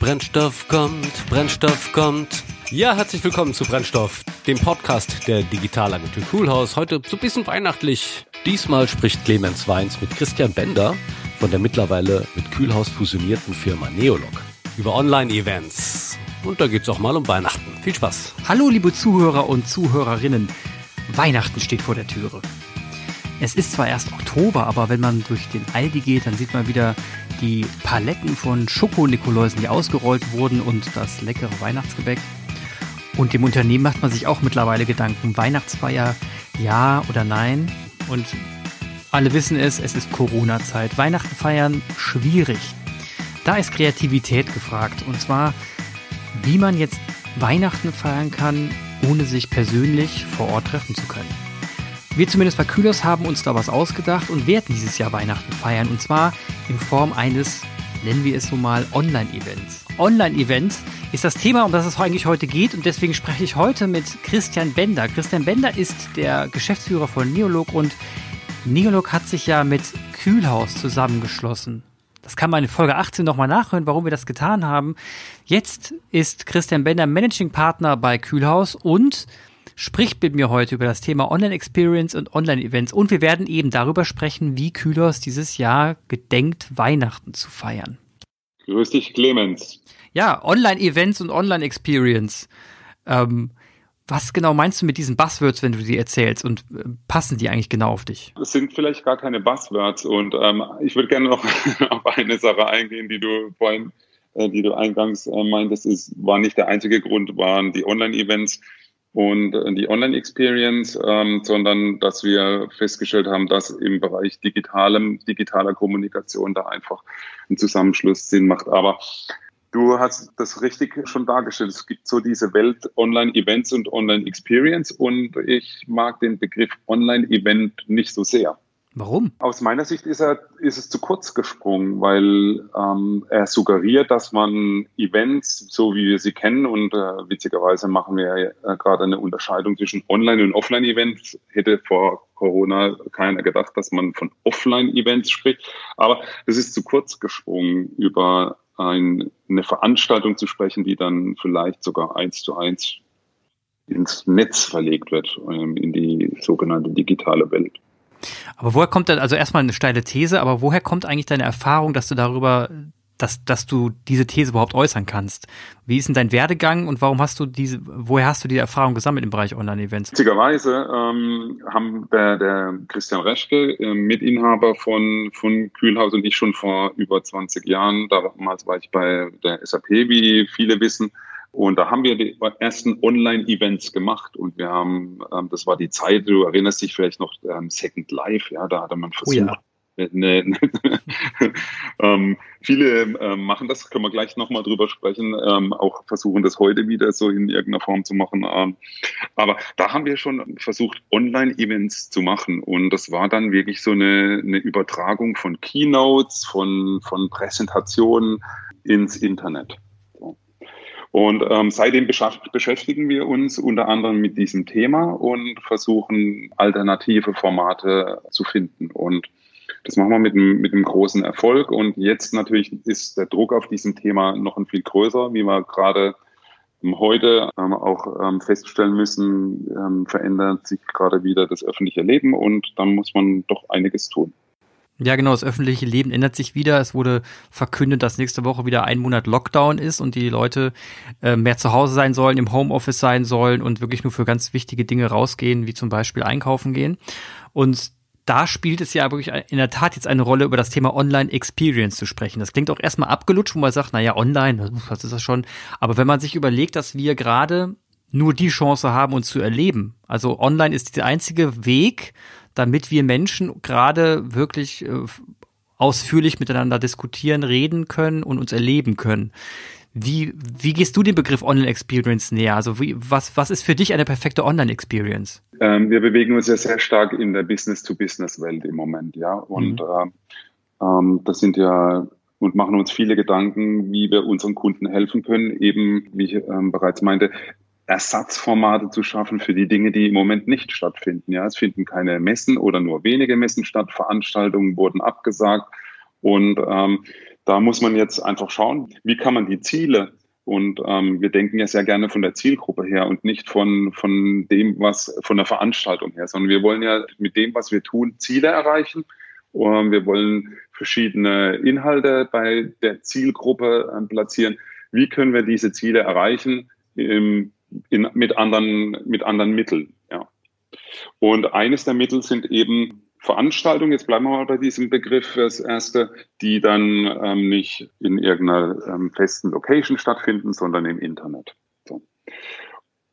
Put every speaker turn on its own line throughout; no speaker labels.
Brennstoff kommt, Brennstoff kommt. Ja, herzlich willkommen zu Brennstoff, dem Podcast der Digitalagentur Coolhaus. Heute so ein bisschen weihnachtlich. Diesmal spricht Clemens Weins mit Christian Bender von der mittlerweile mit Kühlhaus fusionierten Firma Neolog über Online-Events. Und da geht's auch mal um Weihnachten. Viel Spaß.
Hallo liebe Zuhörer und Zuhörerinnen. Weihnachten steht vor der Türe. Es ist zwar erst Oktober, aber wenn man durch den Aldi geht, dann sieht man wieder die Paletten von Schokonikoläusen, die ausgerollt wurden und das leckere Weihnachtsgebäck. Und dem Unternehmen macht man sich auch mittlerweile Gedanken. Weihnachtsfeier, ja oder nein? Und alle wissen es, es ist Corona-Zeit. Weihnachten feiern, schwierig. Da ist Kreativität gefragt. Und zwar, wie man jetzt Weihnachten feiern kann, ohne sich persönlich vor Ort treffen zu können. Wir zumindest bei Kühlers haben uns da was ausgedacht und werden dieses Jahr Weihnachten feiern. Und zwar in Form eines, nennen wir es so mal, Online-Events. Online-Events ist das Thema, um das es eigentlich heute geht. Und deswegen spreche ich heute mit Christian Bender. Christian Bender ist der Geschäftsführer von Neolog und Neolog hat sich ja mit Kühlhaus zusammengeschlossen. Das kann man in Folge 18 nochmal nachhören, warum wir das getan haben. Jetzt ist Christian Bender Managing Partner bei Kühlhaus und spricht mit mir heute über das Thema Online-Experience und Online-Events. Und wir werden eben darüber sprechen, wie Kühlhaus dieses Jahr gedenkt, Weihnachten zu feiern.
Grüß dich, Clemens.
Ja, Online-Events und Online-Experience. Ähm, was genau meinst du mit diesen Buzzwords, wenn du sie erzählst und äh, passen die eigentlich genau auf dich?
Das sind vielleicht gar keine Buzzwords und ähm, ich würde gerne noch auf eine Sache eingehen, die du vorhin, äh, die du eingangs äh, meintest, ist, war nicht der einzige Grund, waren die Online-Events und äh, die Online-Experience, ähm, sondern dass wir festgestellt haben, dass im Bereich digitalem, digitaler Kommunikation da einfach ein Zusammenschluss Sinn macht. Aber Du hast das richtig schon dargestellt. Es gibt so diese Welt Online-Events und Online-Experience und ich mag den Begriff Online-Event nicht so sehr.
Warum?
Aus meiner Sicht ist, er, ist es zu kurz gesprungen, weil ähm, er suggeriert, dass man Events, so wie wir sie kennen, und äh, witzigerweise machen wir ja äh, gerade eine Unterscheidung zwischen Online- und Offline-Events. Hätte vor Corona keiner gedacht, dass man von Offline-Events spricht. Aber es ist zu kurz gesprungen, über ein, eine Veranstaltung zu sprechen, die dann vielleicht sogar eins zu eins ins Netz verlegt wird, ähm, in die sogenannte digitale Welt.
Aber woher kommt dann, also erstmal eine steile These, aber woher kommt eigentlich deine Erfahrung, dass du darüber dass, dass du diese These überhaupt äußern kannst. Wie ist denn dein Werdegang und warum hast du diese, woher hast du die Erfahrung gesammelt im Bereich Online-Events?
Witzigerweise ähm, haben der, der Christian Reschke, äh, Mitinhaber von, von Kühlhaus und ich schon vor über 20 Jahren, damals war ich bei der SAP, wie viele wissen, und da haben wir die ersten Online-Events gemacht und wir haben, ähm, das war die Zeit, du erinnerst dich vielleicht noch, ähm, Second Life, ja, da hatte man versucht, oh ja Ne, ne, ähm, viele ähm, machen das, können wir gleich nochmal drüber sprechen, ähm, auch versuchen das heute wieder so in irgendeiner Form zu machen. Ähm, aber da haben wir schon versucht, Online-Events zu machen und das war dann wirklich so eine, eine Übertragung von Keynotes, von, von Präsentationen ins Internet. Und ähm, seitdem beschäftigen wir uns unter anderem mit diesem Thema und versuchen alternative Formate zu finden. Und das machen wir mit einem, mit einem großen Erfolg. Und jetzt natürlich ist der Druck auf diesem Thema noch ein viel größer, wie wir gerade heute ähm, auch ähm, feststellen müssen, ähm, verändert sich gerade wieder das öffentliche Leben und dann muss man doch einiges tun.
Ja, genau, das öffentliche Leben ändert sich wieder. Es wurde verkündet, dass nächste Woche wieder ein Monat Lockdown ist und die Leute äh, mehr zu Hause sein sollen, im Homeoffice sein sollen und wirklich nur für ganz wichtige Dinge rausgehen, wie zum Beispiel einkaufen gehen. Und da spielt es ja wirklich in der Tat jetzt eine Rolle, über das Thema Online-Experience zu sprechen. Das klingt auch erstmal abgelutscht, wo man sagt, naja, online, was ist das schon? Aber wenn man sich überlegt, dass wir gerade nur die Chance haben, uns zu erleben. Also online ist der einzige Weg, damit wir Menschen gerade wirklich äh, ausführlich miteinander diskutieren, reden können und uns erleben können. Wie, wie gehst du dem Begriff Online-Experience näher? Also wie, was, was ist für dich eine perfekte Online-Experience?
Ähm, wir bewegen uns ja sehr stark in der Business-to-Business-Welt im Moment, ja. Und mhm. äh, ähm, das sind ja und machen uns viele Gedanken, wie wir unseren Kunden helfen können, eben, wie ich ähm, bereits meinte, Ersatzformate zu schaffen für die Dinge, die im Moment nicht stattfinden. Ja, es finden keine Messen oder nur wenige Messen statt. Veranstaltungen wurden abgesagt und ähm, da muss man jetzt einfach schauen, wie kann man die Ziele und ähm, wir denken ja sehr gerne von der Zielgruppe her und nicht von, von dem, was von der Veranstaltung her, sondern wir wollen ja mit dem, was wir tun, Ziele erreichen. Und wir wollen verschiedene Inhalte bei der Zielgruppe äh, platzieren. Wie können wir diese Ziele erreichen im, in, mit, anderen, mit anderen Mitteln? Ja. Und eines der Mittel sind eben Veranstaltungen, jetzt bleiben wir mal bei diesem Begriff fürs Erste, die dann ähm, nicht in irgendeiner ähm, festen Location stattfinden, sondern im Internet. So.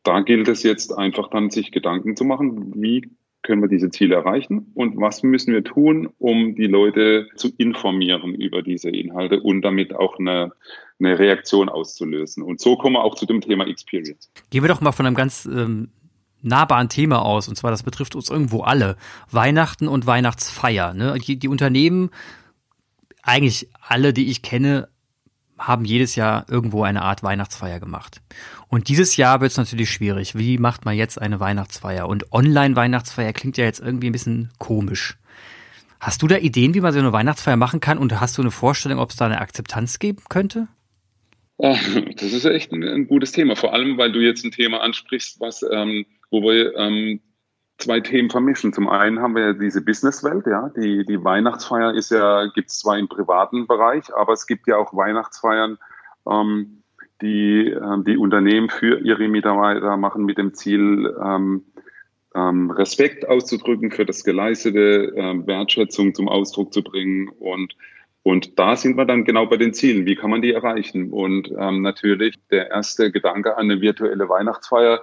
Da gilt es jetzt einfach dann, sich Gedanken zu machen, wie können wir diese Ziele erreichen und was müssen wir tun, um die Leute zu informieren über diese Inhalte und damit auch eine, eine Reaktion auszulösen. Und so kommen wir auch zu dem Thema Experience.
Gehen wir doch mal von einem ganz ähm, nahbaren Thema aus, und zwar das betrifft uns irgendwo alle. Weihnachten und Weihnachtsfeier. Ne? Die, die Unternehmen, eigentlich alle, die ich kenne, haben jedes Jahr irgendwo eine Art Weihnachtsfeier gemacht. Und dieses Jahr wird es natürlich schwierig. Wie macht man jetzt eine Weihnachtsfeier? Und Online-Weihnachtsfeier klingt ja jetzt irgendwie ein bisschen komisch. Hast du da Ideen, wie man so eine Weihnachtsfeier machen kann? Und hast du eine Vorstellung, ob es da eine Akzeptanz geben könnte?
Ah, das ist echt ein, ein, gutes Thema, vor allem weil du jetzt ein Thema ansprichst, was ähm, wo wir ähm, zwei Themen vermischen. Zum einen haben wir ja diese Businesswelt, ja, die, die Weihnachtsfeier ist ja, gibt es zwar im privaten Bereich, aber es gibt ja auch Weihnachtsfeiern, ähm, die ähm, die Unternehmen für ihre Mitarbeiter machen mit dem Ziel, ähm, ähm, Respekt auszudrücken für das Geleistete, äh, Wertschätzung zum Ausdruck zu bringen und und da sind wir dann genau bei den Zielen. Wie kann man die erreichen? Und ähm, natürlich der erste Gedanke an eine virtuelle Weihnachtsfeier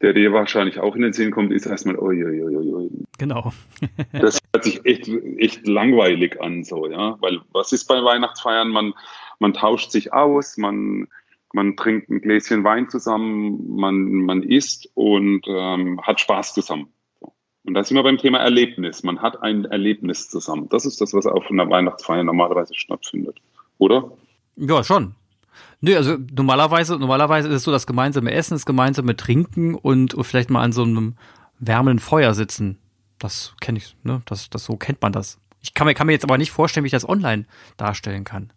der dir wahrscheinlich auch in den Sinn kommt, ist erstmal, oi, oi, oi, oi.
Genau.
das hört sich echt, echt langweilig an, so, ja. Weil was ist bei Weihnachtsfeiern? Man, man tauscht sich aus, man, man trinkt ein Gläschen Wein zusammen, man, man isst und ähm, hat Spaß zusammen. Und da sind wir beim Thema Erlebnis. Man hat ein Erlebnis zusammen. Das ist das, was auf einer Weihnachtsfeier normalerweise stattfindet. Oder?
Ja, schon. Nö, also normalerweise, normalerweise ist es so das gemeinsame Essen, das gemeinsame Trinken und, und vielleicht mal an so einem wärmenden Feuer sitzen. Das kenne ich, ne? Das, das so kennt man das. Ich kann mir, kann mir jetzt aber nicht vorstellen, wie ich das online darstellen kann.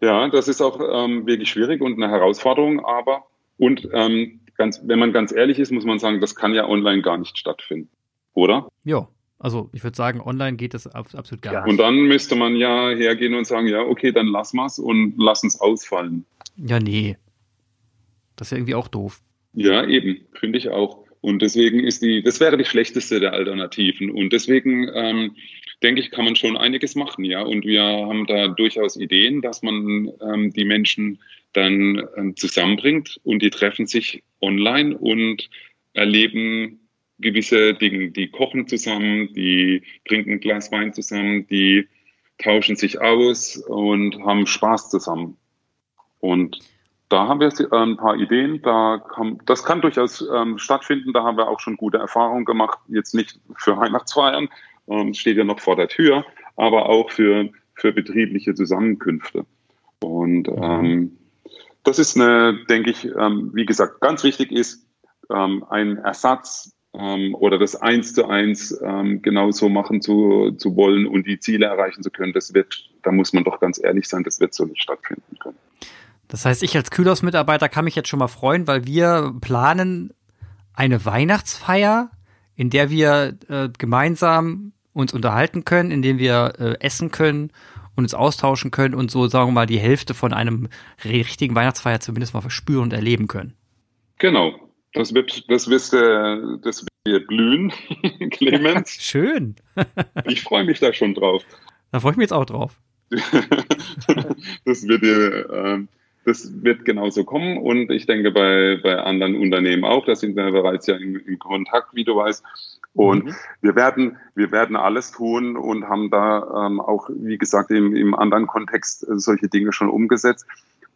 Ja, das ist auch ähm, wirklich schwierig und eine Herausforderung, aber und ähm, ganz, wenn man ganz ehrlich ist, muss man sagen, das kann ja online gar nicht stattfinden, oder?
Ja. Also ich würde sagen, online geht das absolut gar
ja. nicht. Und dann müsste man ja hergehen und sagen, ja, okay, dann lassen wir es und lassen es ausfallen.
Ja, nee. Das ist ja irgendwie auch doof.
Ja, eben, finde ich auch. Und deswegen ist die, das wäre die schlechteste der Alternativen. Und deswegen ähm, denke ich, kann man schon einiges machen, ja. Und wir haben da durchaus Ideen, dass man ähm, die Menschen dann ähm, zusammenbringt und die treffen sich online und erleben gewisse Dinge. Die kochen zusammen, die trinken ein Glas Wein zusammen, die tauschen sich aus und haben Spaß zusammen. Und da haben wir äh, ein paar Ideen. Da kann, das kann durchaus ähm, stattfinden. Da haben wir auch schon gute Erfahrungen gemacht. Jetzt nicht für Weihnachtsfeiern, ähm, steht ja noch vor der Tür, aber auch für, für betriebliche Zusammenkünfte. Und mhm. ähm, das ist eine, denke ich, ähm, wie gesagt, ganz wichtig ist, ähm, ein Ersatz ähm, oder das eins zu eins ähm, genauso machen zu, zu wollen und die Ziele erreichen zu können, das wird, da muss man doch ganz ehrlich sein, das wird so nicht stattfinden können.
Das heißt, ich als Kühlhaus-Mitarbeiter kann mich jetzt schon mal freuen, weil wir planen eine Weihnachtsfeier, in der wir äh, gemeinsam uns unterhalten können, in dem wir äh, essen können und uns austauschen können und so, sagen wir mal, die Hälfte von einem richtigen Weihnachtsfeier zumindest mal verspüren und erleben können.
Genau, das wird, das wirst, äh, das wird blühen, Clemens.
Schön.
ich freue mich da schon drauf.
Da freue ich mich jetzt auch drauf.
das wird dir, äh, das wird genauso kommen und ich denke bei, bei anderen Unternehmen auch, da sind wir bereits ja in, in Kontakt, wie du weißt. Und mhm. wir werden, wir werden alles tun und haben da ähm, auch, wie gesagt, im, im anderen Kontext solche Dinge schon umgesetzt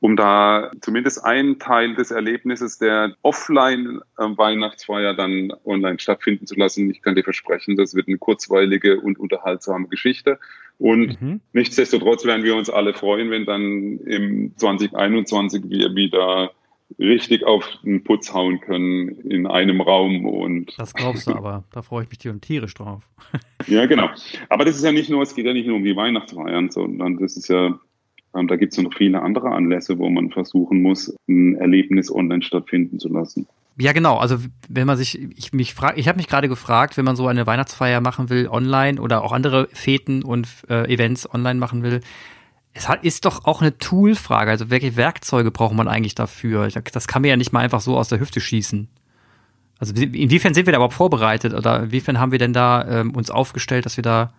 um da zumindest einen Teil des Erlebnisses der Offline-Weihnachtsfeier dann online stattfinden zu lassen. Ich kann dir versprechen, das wird eine kurzweilige und unterhaltsame Geschichte. Und mhm. nichtsdestotrotz werden wir uns alle freuen, wenn dann im 2021 wir wieder richtig auf den Putz hauen können in einem Raum und.
Das glaubst du aber, da freue ich mich tierisch drauf.
ja, genau. Aber das ist ja nicht nur, es geht ja nicht nur um die Weihnachtsfeiern, sondern das ist ja da gibt es noch viele andere Anlässe, wo man versuchen muss, ein Erlebnis online stattfinden zu lassen.
Ja, genau. Also wenn man sich, ich mich frage, ich habe mich gerade gefragt, wenn man so eine Weihnachtsfeier machen will online oder auch andere Feten und äh, Events online machen will, es hat, ist doch auch eine Toolfrage. Also welche Werkzeuge braucht man eigentlich dafür? Das kann man ja nicht mal einfach so aus der Hüfte schießen. Also inwiefern sind wir da überhaupt vorbereitet oder inwiefern haben wir denn da ähm, uns aufgestellt, dass wir da,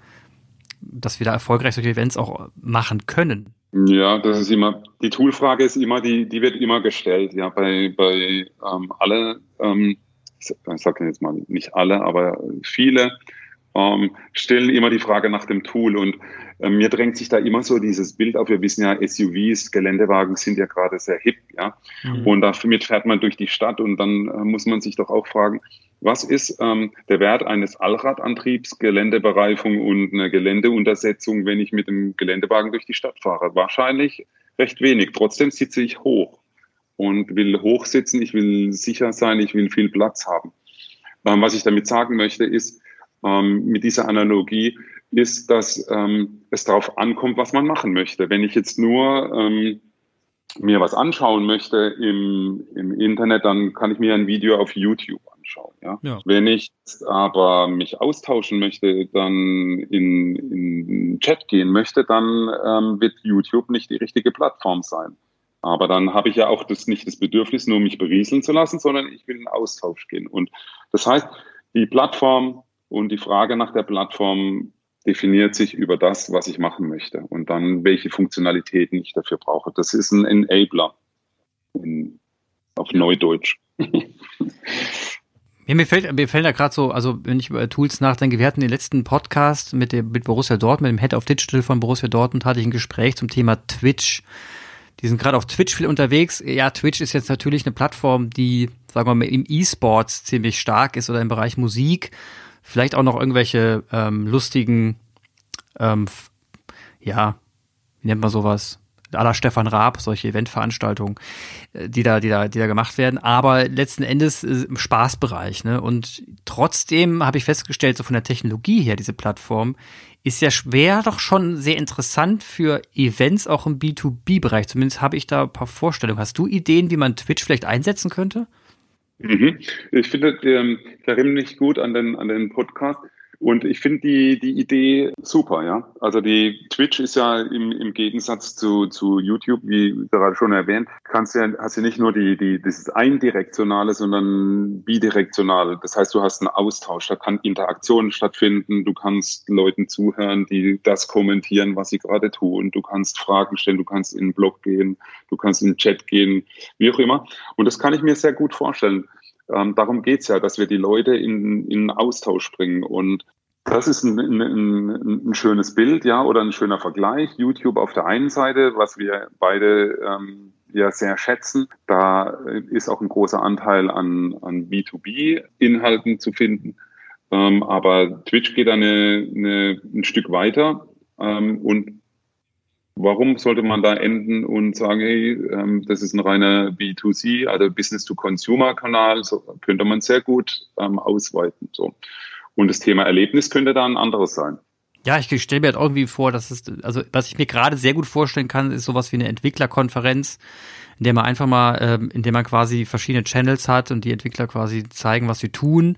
dass wir da erfolgreich solche Events auch machen können?
Ja, das ist immer, die Toolfrage ist immer, die, die wird immer gestellt, ja, bei, bei ähm, alle, ähm, ich sage jetzt mal nicht alle, aber viele ähm, stellen immer die Frage nach dem Tool und äh, mir drängt sich da immer so dieses Bild auf. Wir wissen ja, SUVs, Geländewagen sind ja gerade sehr hip, ja. Mhm. Und damit fährt man durch die Stadt und dann äh, muss man sich doch auch fragen, was ist ähm, der Wert eines Allradantriebs, Geländebereifung und eine Geländeuntersetzung, wenn ich mit dem Geländewagen durch die Stadt fahre? Wahrscheinlich recht wenig. Trotzdem sitze ich hoch und will hoch sitzen, ich will sicher sein, ich will viel Platz haben. Ähm, was ich damit sagen möchte, ist, ähm, mit dieser Analogie, ist, dass ähm, es darauf ankommt, was man machen möchte. Wenn ich jetzt nur ähm, mir was anschauen möchte im, im Internet, dann kann ich mir ein Video auf YouTube anschauen. Ja? ja. Wenn ich aber mich austauschen möchte, dann in, in Chat gehen möchte, dann ähm, wird YouTube nicht die richtige Plattform sein. Aber dann habe ich ja auch das nicht das Bedürfnis, nur mich berieseln zu lassen, sondern ich will in Austausch gehen. Und das heißt, die Plattform und die Frage nach der Plattform definiert sich über das, was ich machen möchte und dann welche Funktionalitäten ich dafür brauche. Das ist ein Enabler in, auf Neudeutsch.
Ja, mir fällt, mir fällt da gerade so, also wenn ich über Tools nachdenke, wir hatten den letzten Podcast mit, dem, mit Borussia Dortmund, mit dem Head of Digital von Borussia Dortmund, hatte ich ein Gespräch zum Thema Twitch. Die sind gerade auf Twitch viel unterwegs. Ja, Twitch ist jetzt natürlich eine Plattform, die, sagen wir mal, im E-Sports ziemlich stark ist oder im Bereich Musik. Vielleicht auch noch irgendwelche ähm, lustigen, ähm, ja, wie nennt man sowas? aller Stefan Raab, solche Eventveranstaltungen, äh, die da, die da, die da gemacht werden. Aber letzten Endes äh, im Spaßbereich. Ne? Und trotzdem habe ich festgestellt, so von der Technologie her, diese Plattform ist ja schwer doch schon sehr interessant für Events auch im B2B-Bereich. Zumindest habe ich da ein paar Vorstellungen. Hast du Ideen, wie man Twitch vielleicht einsetzen könnte?
Mhm. Ich finde, ähm, ich erinnere mich gut an den, an den Podcast. Und ich finde die, die Idee super, ja. Also die Twitch ist ja im, im Gegensatz zu, zu YouTube, wie gerade schon erwähnt, kannst ja, hast ja nicht nur die, die, das eindirektionale, sondern bidirektionale. Das heißt, du hast einen Austausch, da kann Interaktion stattfinden, du kannst Leuten zuhören, die das kommentieren, was sie gerade tun. Du kannst Fragen stellen, du kannst in den Blog gehen, du kannst in den Chat gehen, wie auch immer. Und das kann ich mir sehr gut vorstellen. Ähm, darum geht's ja, dass wir die Leute in, in Austausch bringen. Und das ist ein, ein, ein, schönes Bild, ja, oder ein schöner Vergleich. YouTube auf der einen Seite, was wir beide ähm, ja sehr schätzen. Da ist auch ein großer Anteil an, an B2B-Inhalten zu finden. Ähm, aber Twitch geht da eine, eine, ein Stück weiter ähm, und Warum sollte man da enden und sagen, hey, ähm, das ist ein reiner B2C, also Business-to-Consumer-Kanal, so könnte man sehr gut ähm, ausweiten. So. Und das Thema Erlebnis könnte da ein anderes sein.
Ja, ich stelle mir halt irgendwie vor, dass es, also was ich mir gerade sehr gut vorstellen kann, ist sowas wie eine Entwicklerkonferenz, in der man einfach mal, ähm, in der man quasi verschiedene Channels hat und die Entwickler quasi zeigen, was sie tun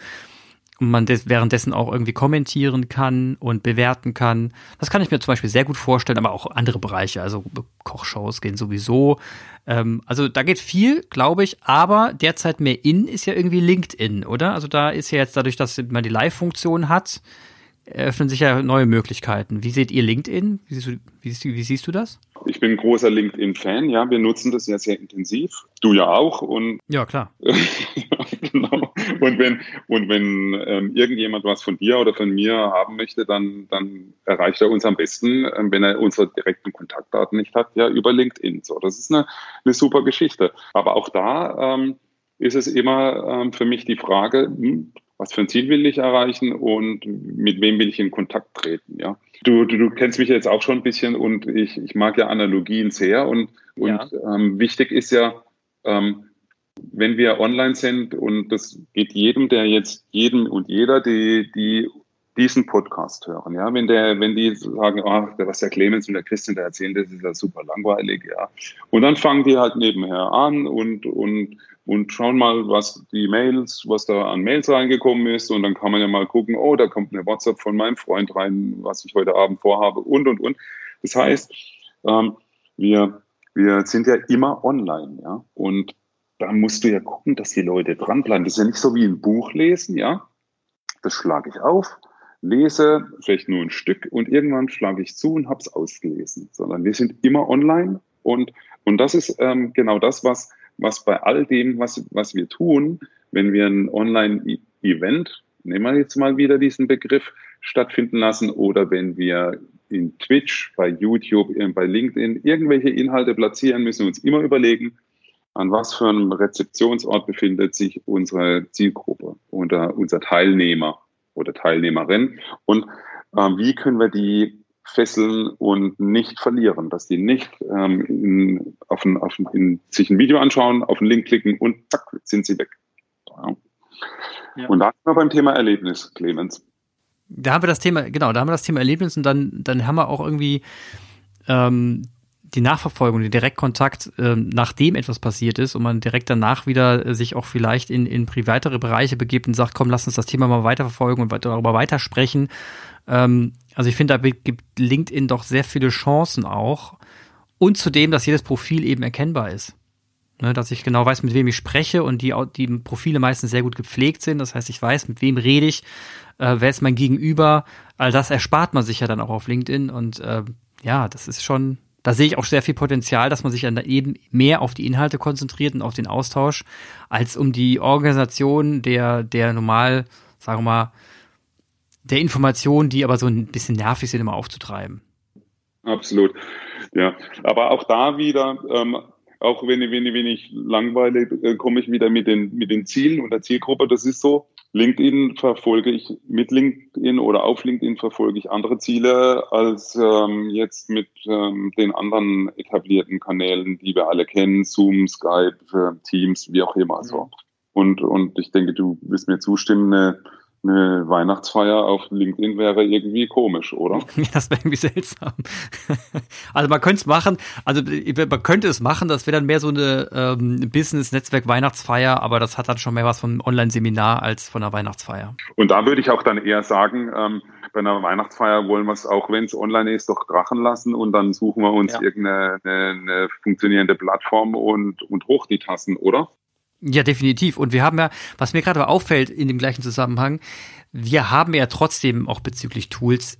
und man des, währenddessen auch irgendwie kommentieren kann und bewerten kann. Das kann ich mir zum Beispiel sehr gut vorstellen, aber auch andere Bereiche, also Kochshows gehen sowieso. Ähm, also da geht viel, glaube ich, aber derzeit mehr in ist ja irgendwie LinkedIn, oder? Also da ist ja jetzt dadurch, dass man die Live-Funktion hat, eröffnen sich ja neue Möglichkeiten. Wie seht ihr LinkedIn? Wie siehst du, wie siehst du, wie siehst du das?
Ich bin großer LinkedIn-Fan, ja. Wir nutzen das ja sehr intensiv. Du ja auch. Und
ja, klar.
genau. Und wenn, und wenn ähm, irgendjemand was von dir oder von mir haben möchte, dann, dann erreicht er uns am besten, ähm, wenn er unsere direkten Kontaktdaten nicht hat, ja, über LinkedIn. So, das ist eine, eine super Geschichte. Aber auch da ähm, ist es immer ähm, für mich die Frage, hm, was für ein Ziel will ich erreichen und mit wem will ich in Kontakt treten, ja. Du, du, du kennst mich jetzt auch schon ein bisschen und ich, ich mag ja Analogien sehr und, und ja. ähm, wichtig ist ja, ähm, wenn wir online sind und das geht jedem, der jetzt jedem und jeder, die, die diesen Podcast hören. Ja, wenn der, wenn die sagen, ach, was der Clemens und der Christian da erzählen, das ist ja super langweilig, ja. Und dann fangen die halt nebenher an und, und, und schauen mal, was die Mails, was da an Mails reingekommen ist. Und dann kann man ja mal gucken, oh, da kommt eine WhatsApp von meinem Freund rein, was ich heute Abend vorhabe und, und, und. Das heißt, ähm, wir, wir sind ja immer online, ja. Und da musst du ja gucken, dass die Leute dranbleiben. Das ist ja nicht so wie ein Buch lesen, ja. Das schlage ich auf, lese vielleicht nur ein Stück und irgendwann schlage ich zu und habe es ausgelesen, sondern wir sind immer online und, und das ist ähm, genau das, was, was bei all dem, was, was wir tun, wenn wir ein Online-Event, nehmen wir jetzt mal wieder diesen Begriff, stattfinden lassen oder wenn wir in Twitch, bei YouTube, bei LinkedIn irgendwelche Inhalte platzieren, müssen wir uns immer überlegen, an was für einem Rezeptionsort befindet sich unsere Zielgruppe oder unser Teilnehmer oder Teilnehmerin und äh, wie können wir die fesseln und nicht verlieren, dass die nicht ähm, in, auf ein, auf ein, in, sich ein Video anschauen, auf einen Link klicken und zack, sind sie weg. Ja. Ja. Und da sind wir beim Thema Erlebnis, Clemens.
Da haben wir das Thema, genau, da haben wir das Thema Erlebnis und dann, dann haben wir auch irgendwie ähm, die Nachverfolgung, den Direktkontakt, äh, nachdem etwas passiert ist und man direkt danach wieder äh, sich auch vielleicht in, in privatere Bereiche begibt und sagt, komm, lass uns das Thema mal weiterverfolgen und darüber weitersprechen. Ähm, also ich finde, da gibt LinkedIn doch sehr viele Chancen auch. Und zudem, dass jedes Profil eben erkennbar ist. Ne, dass ich genau weiß, mit wem ich spreche und die, die Profile meistens sehr gut gepflegt sind. Das heißt, ich weiß, mit wem rede ich, äh, wer ist mein Gegenüber. All das erspart man sich ja dann auch auf LinkedIn und äh, ja, das ist schon, da sehe ich auch sehr viel Potenzial, dass man sich dann eben mehr auf die Inhalte konzentriert und auf den Austausch, als um die Organisation der, der normal, sagen wir mal, der Informationen, die aber so ein bisschen nervig sind, immer aufzutreiben.
Absolut. Ja, aber auch da wieder, ähm, auch wenn, wenn, wenn ich langweile, äh, komme ich wieder mit den, mit den Zielen und der Zielgruppe. Das ist so, LinkedIn verfolge ich mit LinkedIn oder auf LinkedIn verfolge ich andere Ziele als ähm, jetzt mit ähm, den anderen etablierten Kanälen, die wir alle kennen, Zoom, Skype, äh, Teams, wie auch immer. So. Mhm. Und, und ich denke, du wirst mir zustimmen, eine eine Weihnachtsfeier auf LinkedIn wäre irgendwie komisch, oder?
Ja, das wäre irgendwie seltsam. also man könnte es machen, also man könnte es machen, das wäre dann mehr so eine ähm, Business-Netzwerk-Weihnachtsfeier, aber das hat dann schon mehr was von einem Online-Seminar als von einer Weihnachtsfeier.
Und da würde ich auch dann eher sagen, ähm, bei einer Weihnachtsfeier wollen wir es auch, wenn es online ist, doch krachen lassen und dann suchen wir uns ja. irgendeine eine, eine funktionierende Plattform und, und hoch die Tassen, oder?
Ja, definitiv. Und wir haben ja, was mir gerade auffällt in dem gleichen Zusammenhang, wir haben ja trotzdem auch bezüglich Tools,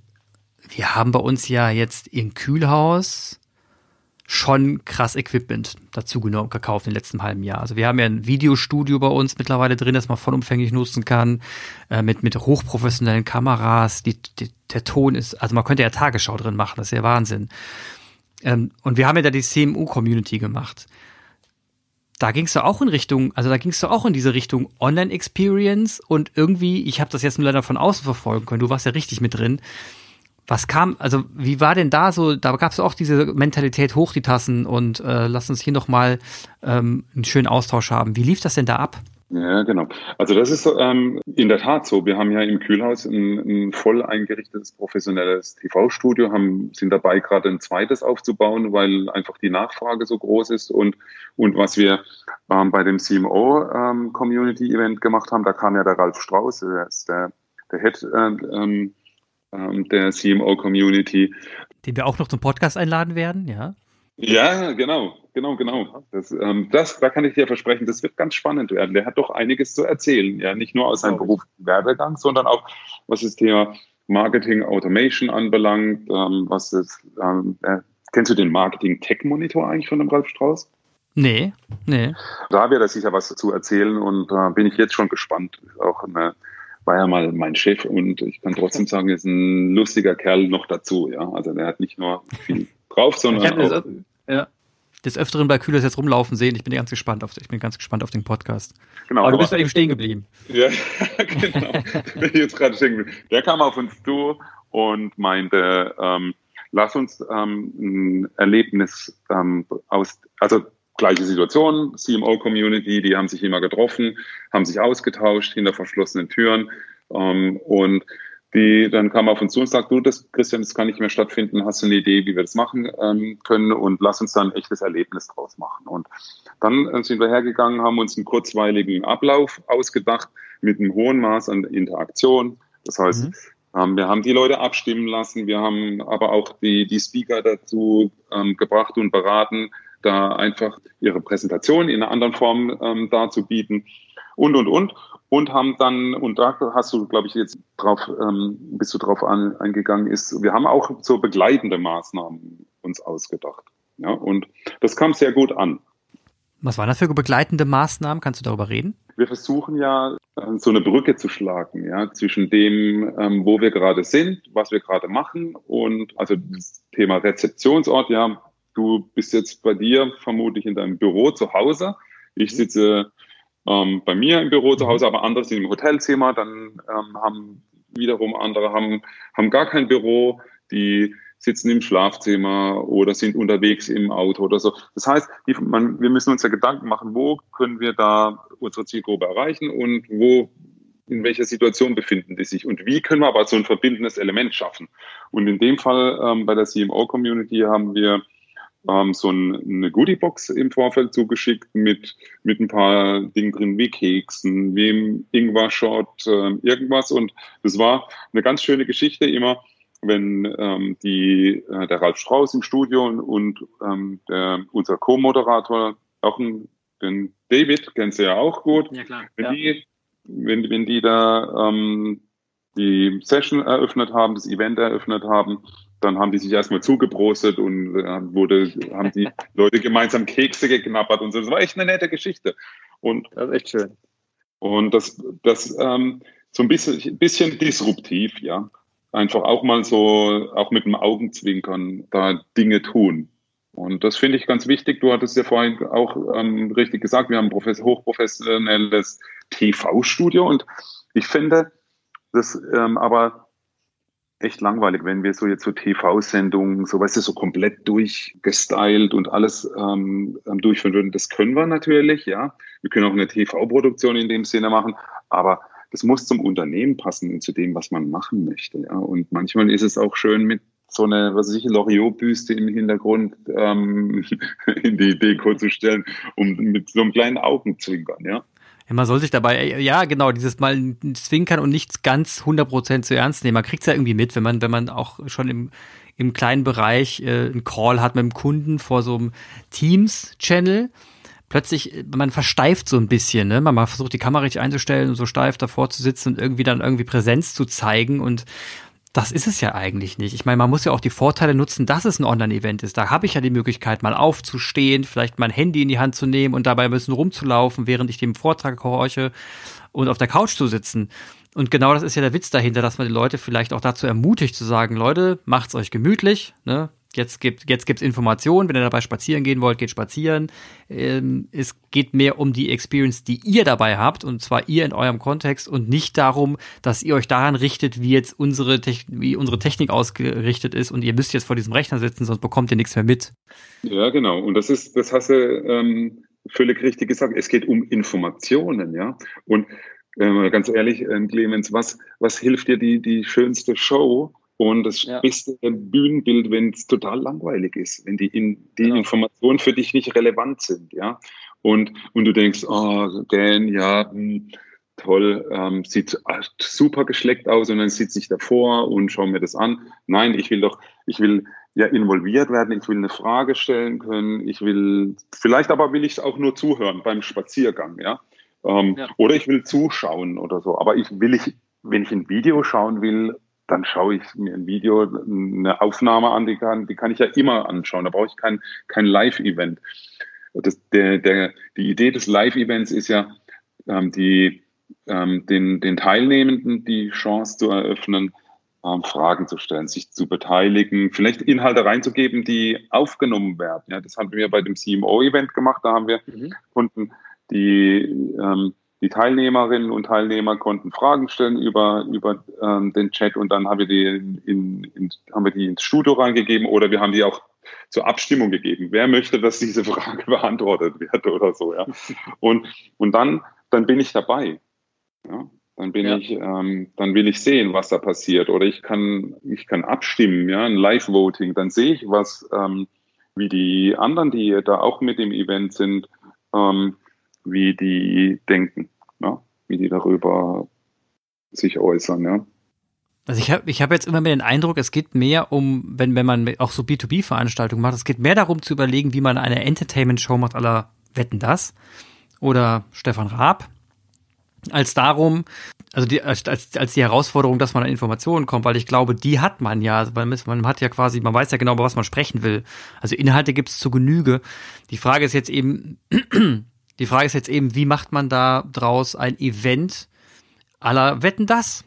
wir haben bei uns ja jetzt im Kühlhaus schon krass Equipment dazu genommen, gekauft im letzten halben Jahr. Also wir haben ja ein Videostudio bei uns mittlerweile drin, das man vollumfänglich nutzen kann, äh, mit, mit hochprofessionellen Kameras. Die, die, der Ton ist, also man könnte ja Tagesschau drin machen, das ist ja Wahnsinn. Ähm, und wir haben ja da die CMU-Community gemacht da gingst du auch in Richtung, also da gingst du auch in diese Richtung Online-Experience und irgendwie, ich habe das jetzt nur leider von außen verfolgen können, du warst ja richtig mit drin. Was kam, also wie war denn da so, da gab es auch diese Mentalität hoch die Tassen und äh, lass uns hier nochmal ähm, einen schönen Austausch haben. Wie lief das denn da ab?
Ja, genau. Also das ist ähm, in der Tat so. Wir haben ja im Kühlhaus ein, ein voll eingerichtetes professionelles TV-Studio, haben sind dabei gerade ein zweites aufzubauen, weil einfach die Nachfrage so groß ist und und was wir ähm, bei dem CMO ähm, Community Event gemacht haben, da kam ja der Ralf Strauß, der ist der der Head äh, ähm, ähm der CMO Community,
den wir auch noch zum Podcast einladen werden, ja.
Ja, genau, genau, genau. Das, ähm, das, da kann ich dir versprechen, das wird ganz spannend werden. Der hat doch einiges zu erzählen. Ja, nicht nur aus seinem Beruf Werdegang, sondern auch, was das Thema Marketing Automation anbelangt. Ähm, was ist, ähm, äh, kennst du den Marketing Tech Monitor eigentlich von dem Ralf Strauß?
Nee, nee.
Da wird er sicher was zu erzählen und da äh, bin ich jetzt schon gespannt. Auch eine, war ja mal mein Chef und ich kann trotzdem sagen, er ist ein lustiger Kerl noch dazu. Ja, also der hat nicht nur viel drauf, sondern auch,
ja. Des Öfteren bei Kühlers jetzt rumlaufen sehen. Ich bin ganz gespannt auf, ich bin ganz gespannt auf den Podcast.
Genau.
Aber du bist ja eben stehen geblieben.
Ja, genau. bin jetzt gerade stehen geblieben. Der kam auf uns zu und meinte, ähm, lass uns ähm, ein Erlebnis ähm, aus, also gleiche Situation, CMO-Community, die haben sich immer getroffen, haben sich ausgetauscht hinter verschlossenen Türen ähm, und die, dann kam auf uns zu und sagt, du, das, Christian, das kann nicht mehr stattfinden, hast du eine Idee, wie wir das machen ähm, können und lass uns dann ein echtes Erlebnis draus machen. Und dann äh, sind wir hergegangen, haben uns einen kurzweiligen Ablauf ausgedacht mit einem hohen Maß an Interaktion. Das heißt, mhm. ähm, wir haben die Leute abstimmen lassen, wir haben aber auch die, die Speaker dazu ähm, gebracht und beraten, da einfach ihre Präsentation in einer anderen Form ähm, darzubieten und, und, und und haben dann, und da hast du, glaube ich, jetzt drauf, ähm, bist du drauf an, eingegangen, ist, wir haben auch so begleitende Maßnahmen uns ausgedacht. Ja, und das kam sehr gut an.
Was waren das für begleitende Maßnahmen? Kannst du darüber reden?
Wir versuchen ja, äh, so eine Brücke zu schlagen, ja, zwischen dem, ähm, wo wir gerade sind, was wir gerade machen und also das Thema Rezeptionsort, ja, du bist jetzt bei dir vermutlich in deinem Büro zu Hause. Ich sitze ähm, bei mir im Büro zu Hause, mhm. aber andere sind im Hotelzimmer, dann ähm, haben wiederum andere haben, haben gar kein Büro, die sitzen im Schlafzimmer oder sind unterwegs im Auto oder so. Das heißt, die, man, wir müssen uns ja Gedanken machen, wo können wir da unsere Zielgruppe erreichen und wo in welcher Situation befinden die sich und wie können wir aber so ein verbindendes Element schaffen. Und in dem Fall ähm, bei der CMO-Community haben wir ähm, so ein, eine Goodiebox im Vorfeld zugeschickt mit, mit ein paar Dingen drin, wie Keksen, wie Ingwer-Shot, äh, irgendwas. Und das war eine ganz schöne Geschichte immer, wenn ähm, die, äh, der Ralf Strauß im Studio und, und ähm, der, unser Co-Moderator, auch ein, den David, kennst du ja auch gut, ja, klar. Wenn, ja. Die, wenn, wenn die da ähm, die Session eröffnet haben, das Event eröffnet haben, dann haben die sich erstmal zugeprostet und äh, wurde, haben die Leute gemeinsam Kekse geknabbert und so. Das war echt eine nette Geschichte. Und das ist echt schön. Und das, das ähm, so ein bisschen, bisschen disruptiv, ja. Einfach auch mal so, auch mit dem Augenzwinkern da Dinge tun. Und das finde ich ganz wichtig. Du hattest ja vorhin auch ähm, richtig gesagt, wir haben ein hochprofessionelles TV-Studio und ich finde das ähm, aber echt langweilig, wenn wir so jetzt so TV-Sendungen, so weißt du, so komplett durchgestylt und alles ähm, durchführen würden. Das können wir natürlich, ja. Wir können auch eine TV-Produktion in dem Sinne machen, aber das muss zum Unternehmen passen und zu dem, was man machen möchte. Ja. Und manchmal ist es auch schön mit so eine, was weiß ich, Loriot-Büste im Hintergrund ähm, in die Deko zu stellen, um mit so einem kleinen Augenzwinkern, ja.
Ja, man soll sich dabei, ja genau, dieses Mal zwinkern und nichts ganz 100% zu ernst nehmen. Man kriegt es ja irgendwie mit, wenn man, wenn man auch schon im, im kleinen Bereich äh, einen Call hat mit dem Kunden vor so einem Teams-Channel. Plötzlich, man versteift so ein bisschen, ne? Man versucht die Kamera richtig einzustellen und so steif davor zu sitzen und irgendwie dann irgendwie Präsenz zu zeigen und das ist es ja eigentlich nicht. Ich meine, man muss ja auch die Vorteile nutzen, dass es ein Online-Event ist. Da habe ich ja die Möglichkeit, mal aufzustehen, vielleicht mein Handy in die Hand zu nehmen und dabei ein bisschen rumzulaufen, während ich dem Vortrag horche und auf der Couch zu sitzen. Und genau das ist ja der Witz dahinter, dass man die Leute vielleicht auch dazu ermutigt zu sagen, Leute, macht's euch gemütlich, ne? Jetzt gibt jetzt Informationen, wenn ihr dabei spazieren gehen wollt, geht spazieren. Ähm, es geht mehr um die Experience, die ihr dabei habt und zwar ihr in eurem Kontext und nicht darum, dass ihr euch daran richtet, wie jetzt unsere wie unsere Technik ausgerichtet ist und ihr müsst jetzt vor diesem Rechner sitzen, sonst bekommt ihr nichts mehr mit.
Ja, genau. Und das ist, das hast du ähm, völlig richtig gesagt. Es geht um Informationen, ja. Und äh, ganz ehrlich, äh, Clemens, was was hilft dir die die schönste Show? Und das ja. beste Bühnenbild, wenn es total langweilig ist, wenn die, in, die genau. Informationen für dich nicht relevant sind, ja. Und, und du denkst, oh, Dan, ja, mh, hm, toll, ähm, sieht super geschleckt aus und dann sitze ich davor und schaue mir das an. Nein, ich will doch, ich will ja involviert werden, ich will eine Frage stellen können, ich will, vielleicht aber will ich auch nur zuhören beim Spaziergang, ja. Ähm, ja. Oder ich will zuschauen oder so. Aber ich will ich, wenn ich ein Video schauen will, dann schaue ich mir ein Video, eine Aufnahme an, die kann, die kann ich ja immer anschauen. Da brauche ich kein, kein Live-Event. der, der, die Idee des Live-Events ist ja, ähm, die, ähm, den, den Teilnehmenden die Chance zu eröffnen, ähm, Fragen zu stellen, sich zu beteiligen, vielleicht Inhalte reinzugeben, die aufgenommen werden. Ja, das haben wir bei dem CMO-Event gemacht. Da haben wir mhm. Kunden, die ähm, die Teilnehmerinnen und Teilnehmer konnten Fragen stellen über, über ähm, den Chat und dann haben wir, die in, in, haben wir die ins Studio reingegeben oder wir haben die auch zur Abstimmung gegeben. Wer möchte, dass diese Frage beantwortet wird oder so, ja. Und, und dann, dann bin ich dabei. Ja. Dann bin ja. ich, ähm, dann will ich sehen, was da passiert. Oder ich kann, ich kann abstimmen, ja, ein Live-Voting. Dann sehe ich, was, ähm, wie die anderen, die da auch mit im Event sind, ähm, wie die denken, ja? wie die darüber sich äußern, ja.
Also ich habe ich hab jetzt immer mehr den Eindruck, es geht mehr um, wenn, wenn man auch so B2B-Veranstaltungen macht, es geht mehr darum zu überlegen, wie man eine Entertainment-Show macht aller Wetten das oder Stefan Raab, als darum, also die, als, als die Herausforderung, dass man an Informationen kommt, weil ich glaube, die hat man ja. Also man, man hat ja quasi, man weiß ja genau, über was man sprechen will. Also Inhalte gibt es zu Genüge. Die Frage ist jetzt eben, die Frage ist jetzt eben, wie macht man da draus ein Event aller Wetten das?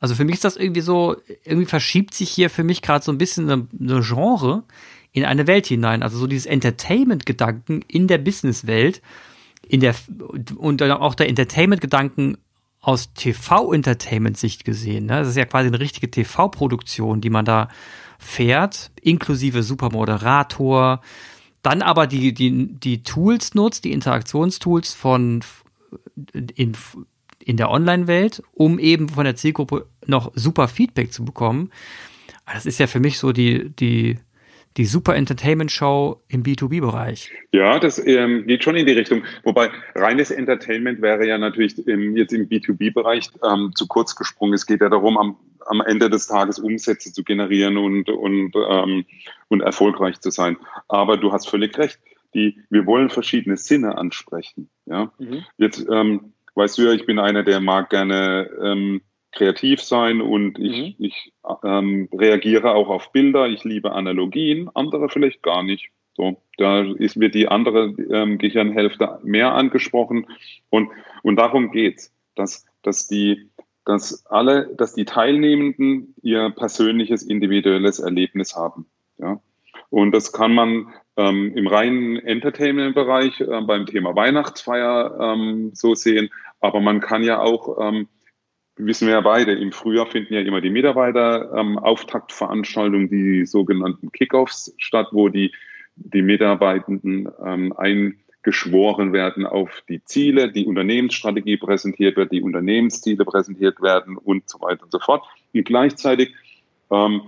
Also für mich ist das irgendwie so, irgendwie verschiebt sich hier für mich gerade so ein bisschen eine, eine Genre in eine Welt hinein. Also so dieses Entertainment-Gedanken in der Businesswelt, in der und auch der Entertainment-Gedanken aus TV-Entertainment-Sicht gesehen. Ne? Das ist ja quasi eine richtige TV-Produktion, die man da fährt, inklusive Supermoderator, dann aber die, die, die Tools nutzt, die Interaktionstools von in, in der Online-Welt, um eben von der Zielgruppe noch super Feedback zu bekommen. Das ist ja für mich so die, die, die super Entertainment-Show im B2B-Bereich.
Ja, das ähm, geht schon in die Richtung. Wobei reines Entertainment wäre ja natürlich im, jetzt im B2B-Bereich ähm, zu kurz gesprungen. Es geht ja darum, am, am Ende des Tages Umsätze zu generieren und, und, ähm, und erfolgreich zu sein. Aber du hast völlig recht. Die, wir wollen verschiedene Sinne ansprechen. Ja? Mhm. Jetzt ähm, weißt du ja, ich bin einer, der mag gerne ähm, kreativ sein und ich, mhm. ich ähm, reagiere auch auf Bilder. Ich liebe Analogien, andere vielleicht gar nicht. So, da ist mir die andere ähm, Gehirnhälfte mehr angesprochen und und darum geht's, dass dass die dass alle, dass die Teilnehmenden ihr persönliches individuelles Erlebnis haben. Ja, und das kann man ähm, im reinen Entertainment-Bereich äh, beim Thema Weihnachtsfeier ähm, so sehen. Aber man kann ja auch, ähm, wissen wir ja beide, im Frühjahr finden ja immer die Mitarbeiter ähm, die sogenannten Kickoffs statt, wo die, die Mitarbeitenden ähm, eingeschworen werden auf die Ziele, die Unternehmensstrategie präsentiert wird, die Unternehmensziele präsentiert werden und so weiter und so fort. Und gleichzeitig ähm,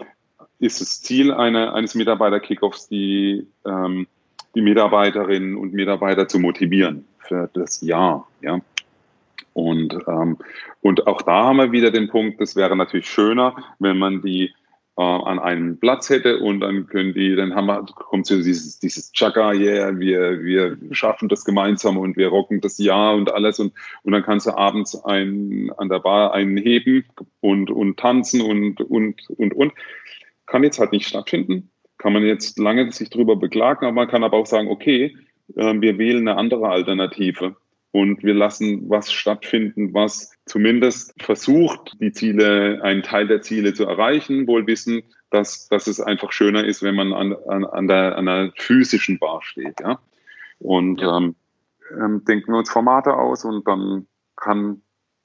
ist das Ziel einer, eines Mitarbeiter-Kickoffs, die, ähm, die Mitarbeiterinnen und Mitarbeiter zu motivieren für das Jahr. Ja. Und, ähm, und auch da haben wir wieder den Punkt, das wäre natürlich schöner, wenn man die äh, an einem Platz hätte und dann können die, dann haben wir, kommt so dieses, dieses Chaka, yeah, wir, wir schaffen das gemeinsam und wir rocken das Jahr und alles und, und dann kannst du abends ein, an der Bar einen heben und, und tanzen und, und, und, und kann jetzt halt nicht stattfinden. Kann man jetzt lange sich darüber beklagen, aber man kann aber auch sagen, okay, äh, wir wählen eine andere Alternative und wir lassen was stattfinden, was zumindest versucht, die Ziele, einen Teil der Ziele zu erreichen, wohl wissen, dass, dass es einfach schöner ist, wenn man an, an, an, der, an einer physischen Bar steht. Ja? Und ähm, ähm, denken wir uns Formate aus und dann kann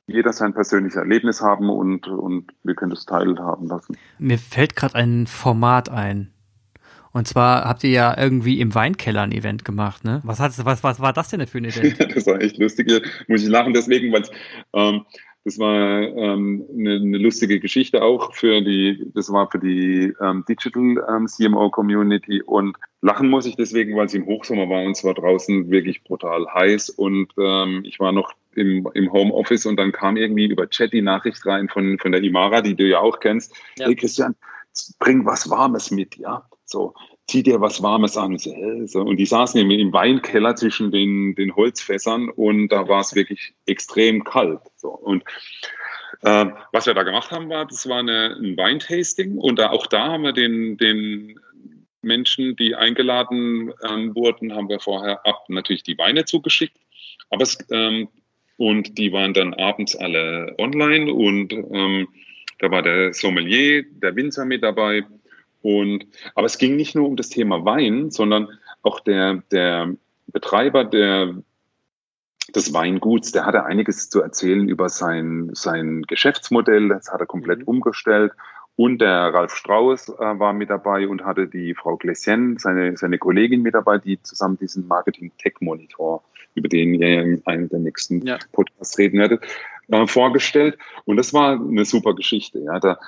jeder sein persönliches Erlebnis haben und, und wir können das teilhaben lassen.
Mir fällt gerade ein Format ein. Und zwar habt ihr ja irgendwie im Weinkeller ein Event gemacht, ne? Was, hat, was, was war das denn für ein Event?
das war echt lustig. Muss ich lachen deswegen, weil ähm, das war ähm, eine, eine lustige Geschichte auch für die, das war für die ähm, Digital ähm, CMO Community und lachen muss ich deswegen, weil es im Hochsommer war und zwar draußen wirklich brutal heiß und ähm, ich war noch im, im Homeoffice und dann kam irgendwie über Chat die Nachricht rein von, von der Imara, die du ja auch kennst. Ja. Hey Christian, bring was Warmes mit, ja. So, zieh dir was Warmes an. So, so. Und die saßen im, im Weinkeller zwischen den, den Holzfässern und da war es wirklich extrem kalt. So. Und äh, was wir da gemacht haben, war, das war eine, ein Weintasting und da, auch da haben wir den, den Menschen, die eingeladen ähm, wurden, haben wir vorher ab natürlich die Weine zugeschickt. Aber es ähm, und die waren dann abends alle online und ähm, da war der Sommelier, der Winzer mit dabei. Und, aber es ging nicht nur um das Thema Wein, sondern auch der, der Betreiber der, des Weinguts, der hatte einiges zu erzählen über sein, sein Geschäftsmodell. Das hat er komplett mhm. umgestellt. Und der Ralf Strauß äh, war mit dabei und hatte die Frau Glessien, seine, seine Kollegin mit dabei, die zusammen diesen Marketing-Tech-Monitor über den ihr in einem der nächsten ja. Podcasts reden werdet, äh, vorgestellt. Und das war eine super Geschichte. Ja, da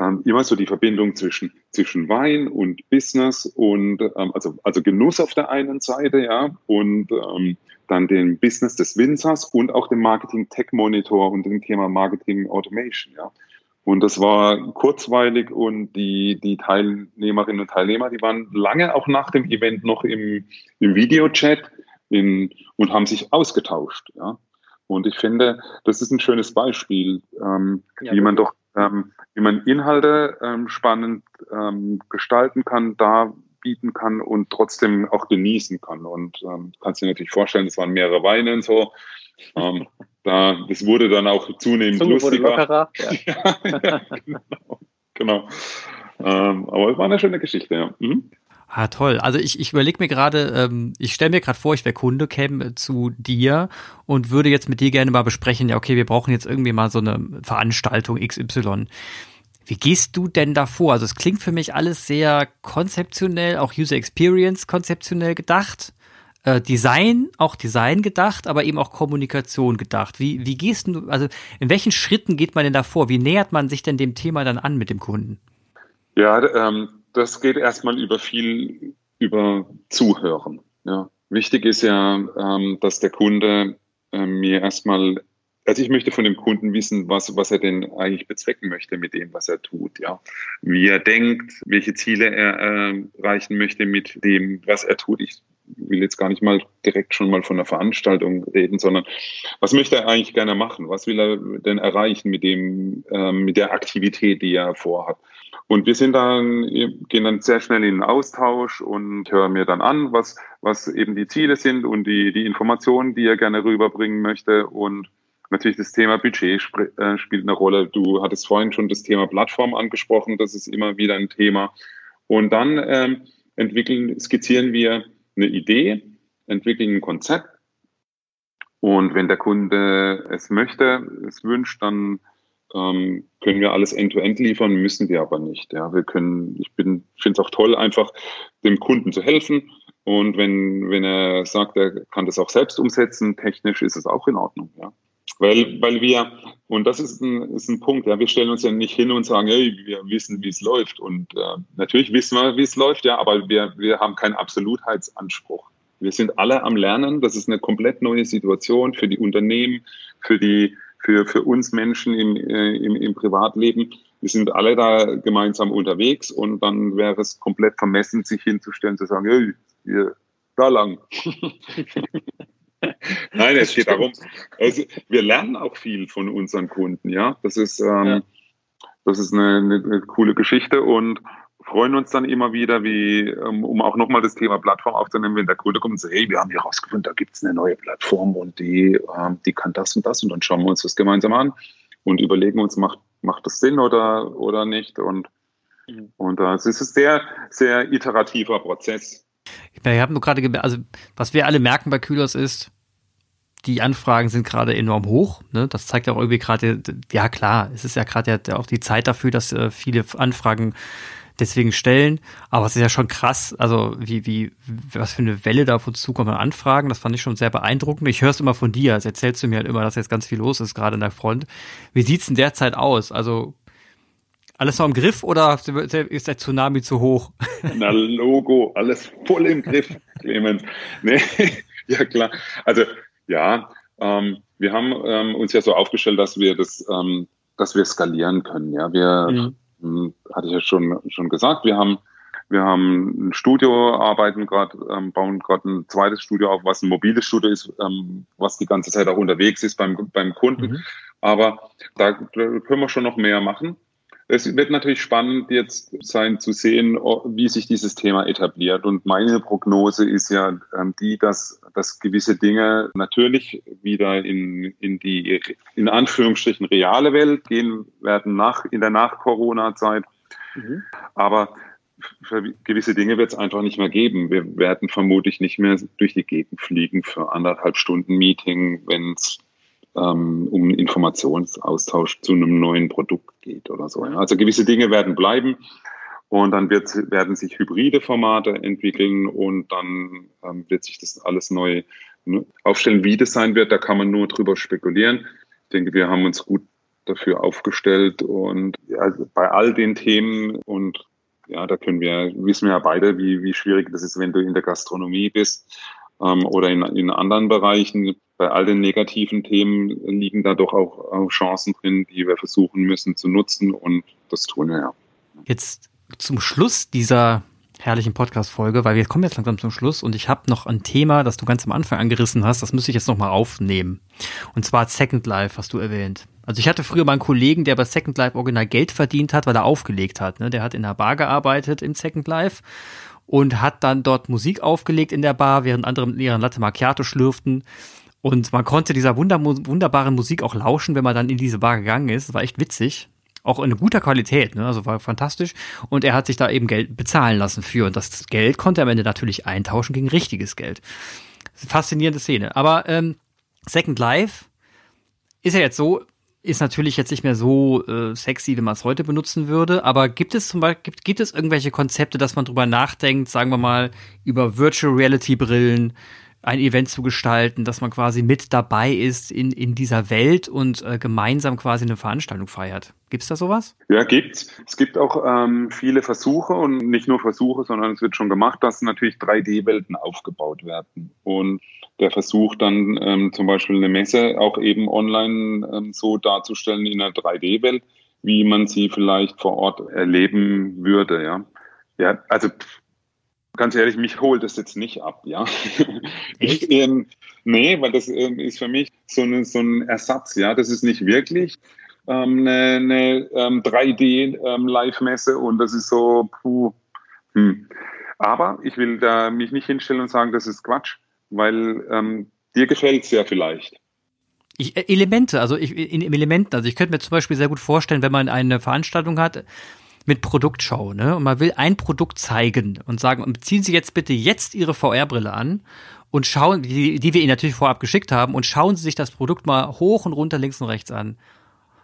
ähm, immer so die Verbindung zwischen zwischen Wein und Business und ähm, also also Genuss auf der einen Seite, ja, und ähm, dann den Business des Winzers und auch dem Marketing Tech Monitor und dem Thema Marketing Automation, ja. Und das war kurzweilig und die, die Teilnehmerinnen und Teilnehmer, die waren lange auch nach dem Event noch im, im Videochat in, und haben sich ausgetauscht. Ja. Und ich finde, das ist ein schönes Beispiel, ähm, ja, wie man doch, ähm, wie man Inhalte ähm, spannend ähm, gestalten kann, da bieten kann und trotzdem auch genießen kann. Und ähm, kannst dir natürlich vorstellen, es waren mehrere Weine und so. Ähm, da, das wurde dann auch zunehmend Zunge lustiger. Lockerer, ja. ja, genau. genau. Ähm, aber es war eine schöne Geschichte, ja. Mhm.
Ah, toll. Also ich, ich überlege mir gerade, ähm, ich stelle mir gerade vor, ich wäre Kunde, käme zu dir und würde jetzt mit dir gerne mal besprechen, ja, okay, wir brauchen jetzt irgendwie mal so eine Veranstaltung XY. Wie gehst du denn da vor? Also es klingt für mich alles sehr konzeptionell, auch User Experience konzeptionell gedacht. Äh, Design, auch Design gedacht, aber eben auch Kommunikation gedacht. Wie, wie gehst du, also in welchen Schritten geht man denn da vor? Wie nähert man sich denn dem Thema dann an mit dem Kunden?
Ja, ähm, das geht erstmal über viel über Zuhören. Ja. Wichtig ist ja, ähm, dass der Kunde äh, mir erstmal, also ich möchte von dem Kunden wissen, was, was er denn eigentlich bezwecken möchte mit dem, was er tut, ja. Wie er denkt, welche Ziele er äh, erreichen möchte mit dem, was er tut. Ich will jetzt gar nicht mal direkt schon mal von einer Veranstaltung reden, sondern was möchte er eigentlich gerne machen? Was will er denn erreichen mit dem, ähm, mit der Aktivität, die er vorhat? Und wir sind dann, gehen dann sehr schnell in den Austausch und hören mir dann an, was, was eben die Ziele sind und die, die Informationen, die er gerne rüberbringen möchte. Und natürlich das Thema Budget sp äh, spielt eine Rolle. Du hattest vorhin schon das Thema Plattform angesprochen. Das ist immer wieder ein Thema. Und dann ähm, entwickeln, skizzieren wir eine Idee, entwickeln ein Konzept. Und wenn der Kunde es möchte, es wünscht, dann ähm, können wir alles end-to-end -End liefern, müssen wir aber nicht. Ja, wir können, ich bin, finde es auch toll, einfach dem Kunden zu helfen. Und wenn, wenn er sagt, er kann das auch selbst umsetzen, technisch ist es auch in Ordnung. Ja. Weil, weil wir, und das ist ein, ist ein Punkt, ja, wir stellen uns ja nicht hin und sagen, hey, wir wissen, wie es läuft. Und äh, natürlich wissen wir, wie es läuft, ja, aber wir, wir haben keinen Absolutheitsanspruch. Wir sind alle am Lernen. Das ist eine komplett neue Situation für die Unternehmen, für die, für, für uns Menschen im, äh, im, im Privatleben. Wir sind alle da gemeinsam unterwegs und dann wäre es komplett vermessen, sich hinzustellen, zu sagen, hey, wir, da lang. Nein, es geht darum, also wir lernen auch viel von unseren Kunden, ja. Das ist, ähm, ja. das ist eine, eine, eine coole Geschichte und freuen uns dann immer wieder, wie, ähm, um auch nochmal das Thema Plattform aufzunehmen, wenn der Kunde kommt und sagt, hey, wir haben hier rausgefunden, da gibt es eine neue Plattform und die, ähm, die kann das und das und dann schauen wir uns das gemeinsam an und überlegen uns, macht, macht das Sinn oder, oder nicht und, mhm. und äh, es ist ein sehr, sehr iterativer Prozess.
Wir haben nur gerade, also was wir alle merken bei Kühlers ist, die Anfragen sind gerade enorm hoch. Ne? Das zeigt auch irgendwie gerade, ja klar, es ist ja gerade ja auch die Zeit dafür, dass äh, viele Anfragen deswegen stellen. Aber es ist ja schon krass, also wie, wie, was für eine Welle da auf uns zukommt an Anfragen. Das fand ich schon sehr beeindruckend. Ich höre es immer von dir. Also erzählst du mir halt immer, dass jetzt ganz viel los ist, gerade in der Front. Wie sieht's denn derzeit aus? Also alles noch im Griff oder ist der Tsunami zu hoch?
Na, Logo, alles voll im Griff, Clemens. Nee, ja klar. Also ja, ähm, wir haben ähm, uns ja so aufgestellt, dass wir das, ähm, dass wir skalieren können. Ja, wir mhm. Hm, hatte ich ja schon, schon gesagt, wir haben, wir haben ein Studio, arbeiten gerade, ähm, bauen gerade ein zweites Studio auf, was ein mobiles Studio ist, ähm, was die ganze Zeit auch unterwegs ist beim, beim Kunden. Mhm. Aber da können wir schon noch mehr machen. Es wird natürlich spannend jetzt sein zu sehen, wie sich dieses Thema etabliert. Und meine Prognose ist ja ähm, die, dass, dass gewisse Dinge natürlich wieder in, in die, in Anführungsstrichen, reale Welt gehen werden nach, in der Nach-Corona-Zeit. Mhm. Aber für gewisse Dinge wird es einfach nicht mehr geben. Wir werden vermutlich nicht mehr durch die Gegend fliegen für anderthalb Stunden Meeting, wenn es ähm, um Informationsaustausch zu einem neuen Produkt geht oder so. Ja. Also gewisse Dinge werden bleiben und dann wird, werden sich hybride Formate entwickeln und dann ähm, wird sich das alles neu ne, aufstellen. Wie das sein wird, da kann man nur drüber spekulieren. denke, wir haben uns gut dafür aufgestellt und ja, bei all den Themen und ja, da können wir, wissen wir ja beide, wie, wie schwierig das ist, wenn du in der Gastronomie bist ähm, oder in, in anderen Bereichen. Bei all den negativen Themen liegen da doch auch, auch Chancen drin, die wir versuchen müssen zu nutzen und das tun wir ja.
Jetzt zum Schluss dieser herrlichen Podcast-Folge, weil wir kommen jetzt langsam zum Schluss und ich habe noch ein Thema, das du ganz am Anfang angerissen hast, das müsste ich jetzt nochmal aufnehmen. Und zwar Second Life, hast du erwähnt. Also ich hatte früher mal einen Kollegen, der bei Second Life original Geld verdient hat, weil er aufgelegt hat. Ne? Der hat in der Bar gearbeitet in Second Life und hat dann dort Musik aufgelegt in der Bar, während andere mit ihren Latte Macchiato schlürften. Und man konnte dieser wunder wunderbaren Musik auch lauschen, wenn man dann in diese Bar gegangen ist. Das war echt witzig auch in guter Qualität, ne? also war fantastisch. Und er hat sich da eben Geld bezahlen lassen für. Und das Geld konnte er am Ende natürlich eintauschen gegen richtiges Geld. Faszinierende Szene. Aber ähm, Second Life ist ja jetzt so, ist natürlich jetzt nicht mehr so äh, sexy, wie man es heute benutzen würde. Aber gibt es zum Beispiel, gibt, gibt es irgendwelche Konzepte, dass man drüber nachdenkt, sagen wir mal, über Virtual Reality Brillen, ein Event zu gestalten, dass man quasi mit dabei ist in, in dieser Welt und äh, gemeinsam quasi eine Veranstaltung feiert. Gibt es da sowas?
Ja, gibt's. Es gibt auch ähm, viele Versuche und nicht nur Versuche, sondern es wird schon gemacht, dass natürlich 3D-Welten aufgebaut werden. Und der Versuch dann ähm, zum Beispiel eine Messe auch eben online ähm, so darzustellen in einer 3D-Welt, wie man sie vielleicht vor Ort erleben würde, ja. Ja, also ganz ehrlich, mich holt das jetzt nicht ab, ja. Ich, ähm, nee, weil das ähm, ist für mich so, eine, so ein Ersatz, ja. Das ist nicht wirklich ähm, eine, eine ähm, 3D-Live-Messe ähm, und das ist so, puh, hm. Aber ich will da mich nicht hinstellen und sagen, das ist Quatsch, weil ähm, dir gefällt es ja vielleicht.
Ich, äh, Elemente, also ich, in, in Elementen, also ich könnte mir zum Beispiel sehr gut vorstellen, wenn man eine Veranstaltung hat, mit Produktschau, ne? Und man will ein Produkt zeigen und sagen, ziehen Sie jetzt bitte jetzt Ihre VR-Brille an und schauen, die, die wir Ihnen natürlich vorab geschickt haben, und schauen Sie sich das Produkt mal hoch und runter, links und rechts an.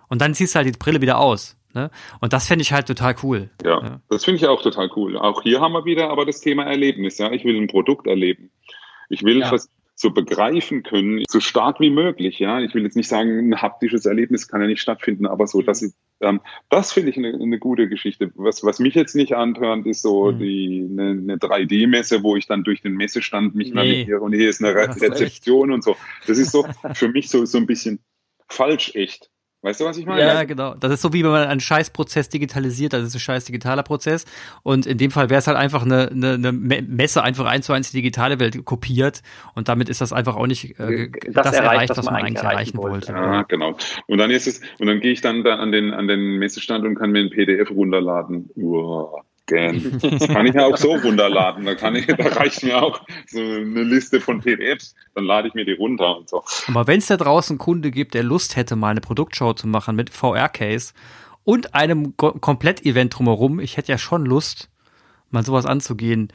Und dann ziehst du halt die Brille wieder aus. Ne? Und das fände ich halt total cool.
Ja, ja. das finde ich auch total cool. Auch hier haben wir wieder aber das Thema Erlebnis. Ja, ich will ein Produkt erleben. Ich will ja. So begreifen können, so stark wie möglich. Ja, ich will jetzt nicht sagen, ein haptisches Erlebnis kann ja nicht stattfinden, aber so, dass ich ähm, das finde ich eine, eine, gute Geschichte. Was, was mich jetzt nicht antörnt, ist so mhm. die eine, eine 3D-Messe, wo ich dann durch den Messestand mich nee. navigiere und hier ist eine Re Rezeption und so. Das ist so für mich so, so ein bisschen falsch echt. Weißt du, was ich meine?
Ja, genau. Das ist so wie wenn man einen Scheißprozess digitalisiert, das ist ein scheiß digitaler Prozess. Und in dem Fall wäre es halt einfach eine, eine, eine Messe einfach eins zu eins die digitale Welt kopiert und damit ist das einfach auch nicht äh, das, das erreicht, erreicht, was, was man eigentlich erreichen wollte.
wollte. Ja, genau. Und dann ist es, und dann gehe ich dann da an den, an den Messestand und kann mir ein PDF runterladen. Uah. Gern. Das kann ich ja auch so runterladen. Da, kann ich, da reicht mir auch so eine Liste von PDFs. Dann lade ich mir die runter und so.
Aber wenn es da draußen einen Kunde gibt, der Lust hätte, mal eine Produktshow zu machen mit VR-Case und einem Komplett-Event drumherum, ich hätte ja schon Lust, mal sowas anzugehen.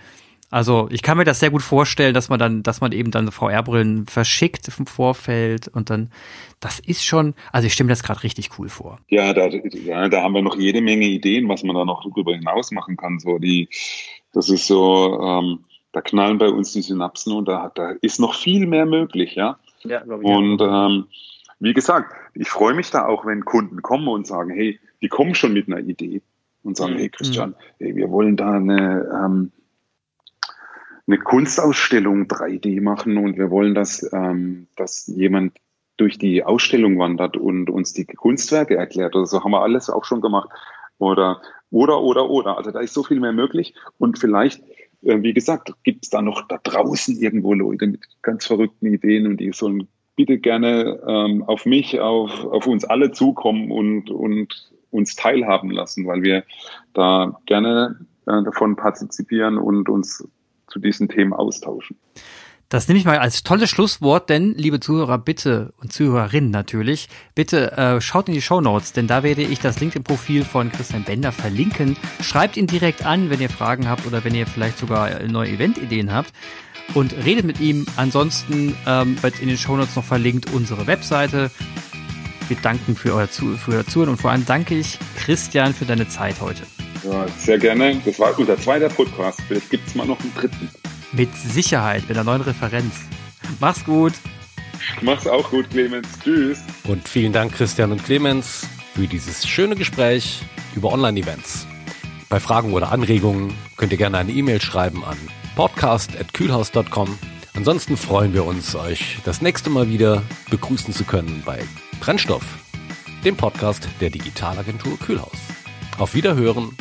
Also ich kann mir das sehr gut vorstellen, dass man dann, dass man eben dann VR-Brillen verschickt im Vorfeld und dann, das ist schon, also ich stelle mir das gerade richtig cool vor.
Ja da, ja, da haben wir noch jede Menge Ideen, was man da noch darüber hinaus machen kann. So die, das ist so, ähm, da knallen bei uns die Synapsen und da, da ist noch viel mehr möglich, ja. ja und ähm, wie gesagt, ich freue mich da auch, wenn Kunden kommen und sagen, hey, die kommen schon mit einer Idee und sagen, mhm. hey Christian, hey, wir wollen da eine ähm, eine Kunstausstellung 3D machen und wir wollen, dass, ähm, dass jemand durch die Ausstellung wandert und uns die Kunstwerke erklärt. Also so haben wir alles auch schon gemacht. Oder, oder, oder, oder. Also da ist so viel mehr möglich. Und vielleicht, äh, wie gesagt, gibt es da noch da draußen irgendwo Leute mit ganz verrückten Ideen und die sollen bitte gerne ähm, auf mich, auf, auf uns alle zukommen und, und uns teilhaben lassen, weil wir da gerne äh, davon partizipieren und uns zu diesen Themen austauschen.
Das nehme ich mal als tolles Schlusswort, denn liebe Zuhörer, bitte und Zuhörerinnen natürlich, bitte äh, schaut in die Show Notes, denn da werde ich das LinkedIn-Profil von Christian Bender verlinken. Schreibt ihn direkt an, wenn ihr Fragen habt oder wenn ihr vielleicht sogar äh, neue Event-Ideen habt und redet mit ihm. Ansonsten ähm, wird in den Show Notes noch verlinkt unsere Webseite. Wir danken für euer, Zu für euer Zuhören und vor allem danke ich Christian für deine Zeit heute.
Ja, sehr gerne. Das war unser zweiter Podcast. Vielleicht gibt es mal noch einen dritten.
Mit Sicherheit, mit einer neuen Referenz. Mach's gut.
Mach's auch gut, Clemens. Tschüss.
Und vielen Dank Christian und Clemens für dieses schöne Gespräch über Online-Events. Bei Fragen oder Anregungen könnt ihr gerne eine E-Mail schreiben an podcast.kühlhaus.com. Ansonsten freuen wir uns, euch das nächste Mal wieder begrüßen zu können bei Brennstoff, dem Podcast der Digitalagentur Kühlhaus. Auf Wiederhören